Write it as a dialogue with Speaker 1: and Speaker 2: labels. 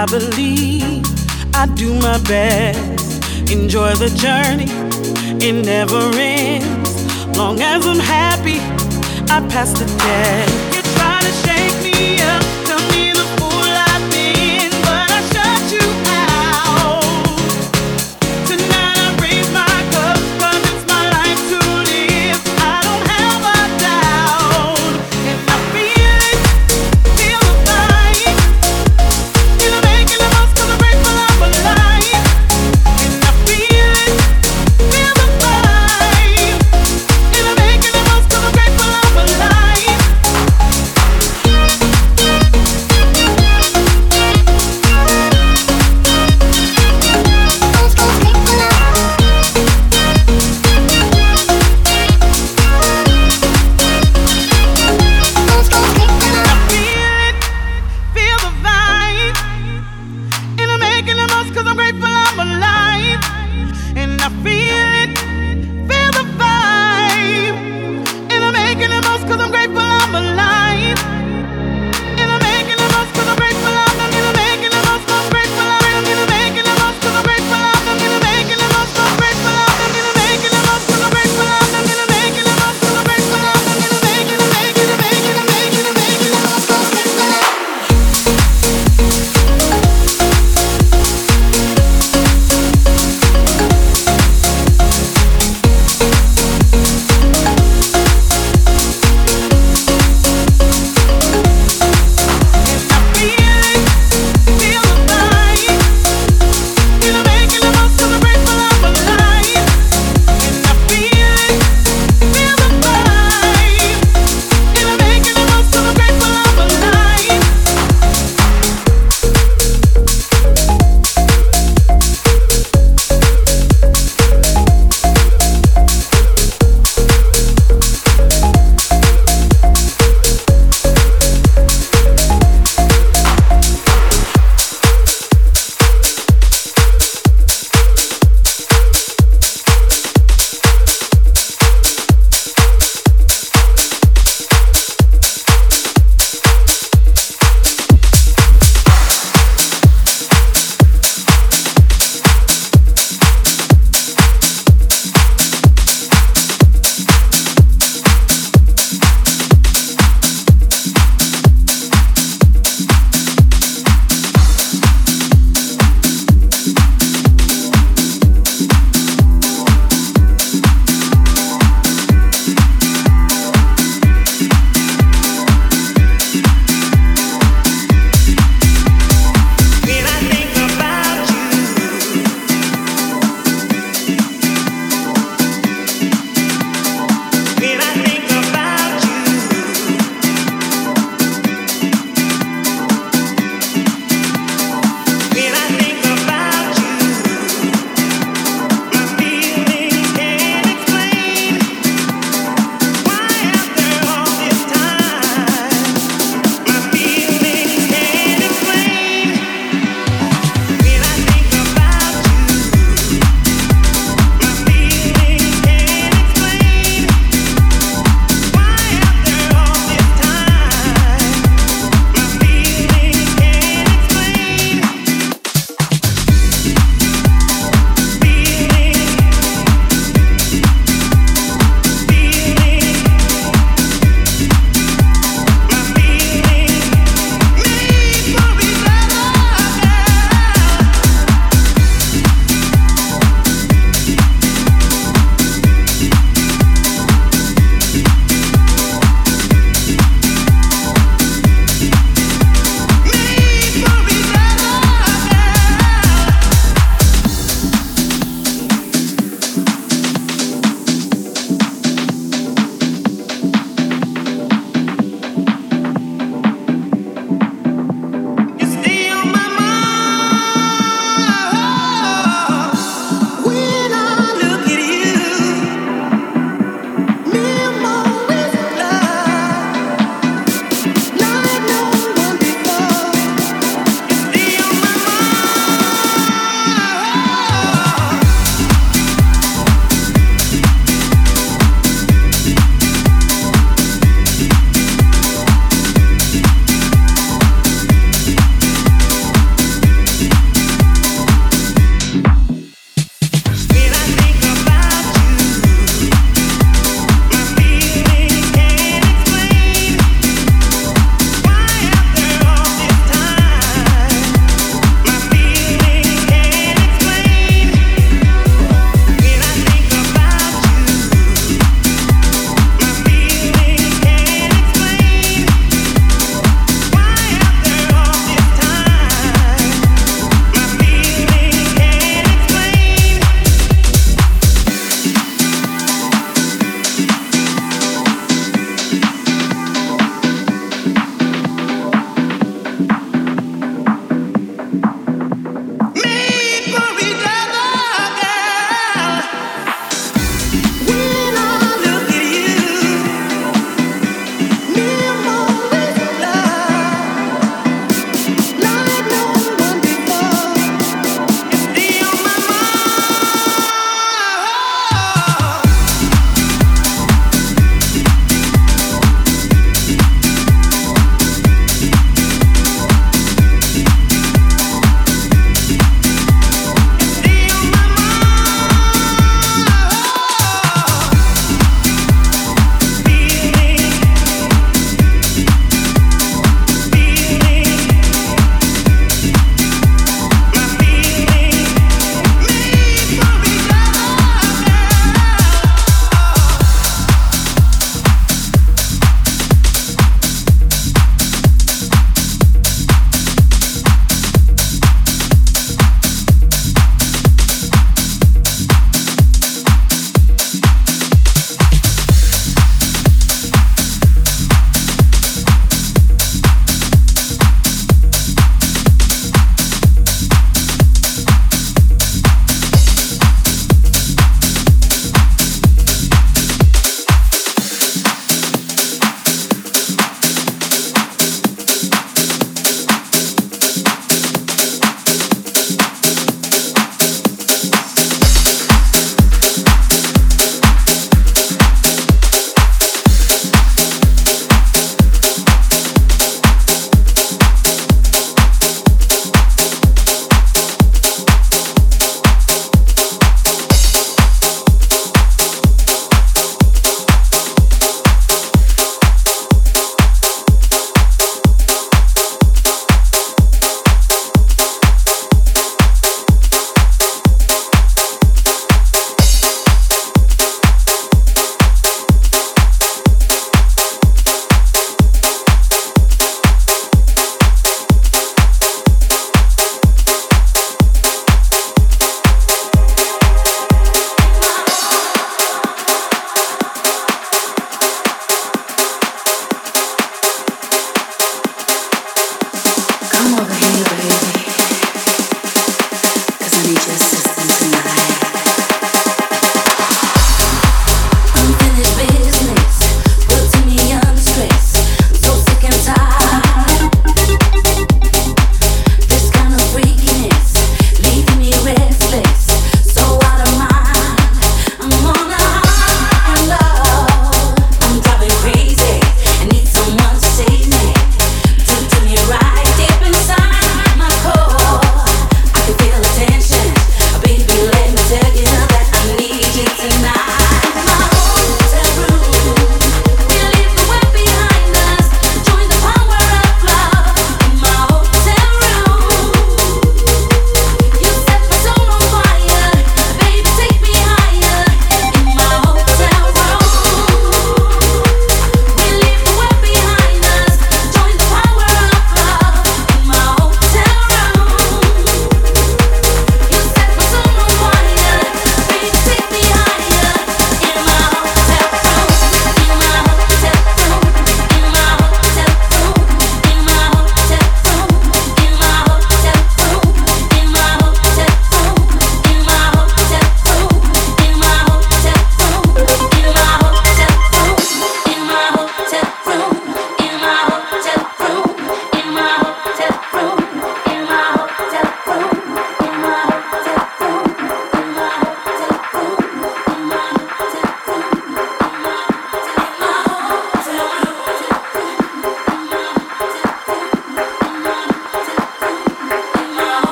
Speaker 1: I believe I do my best. Enjoy the journey, it never ends. Long as I'm happy, I pass the test. You're trying to shake me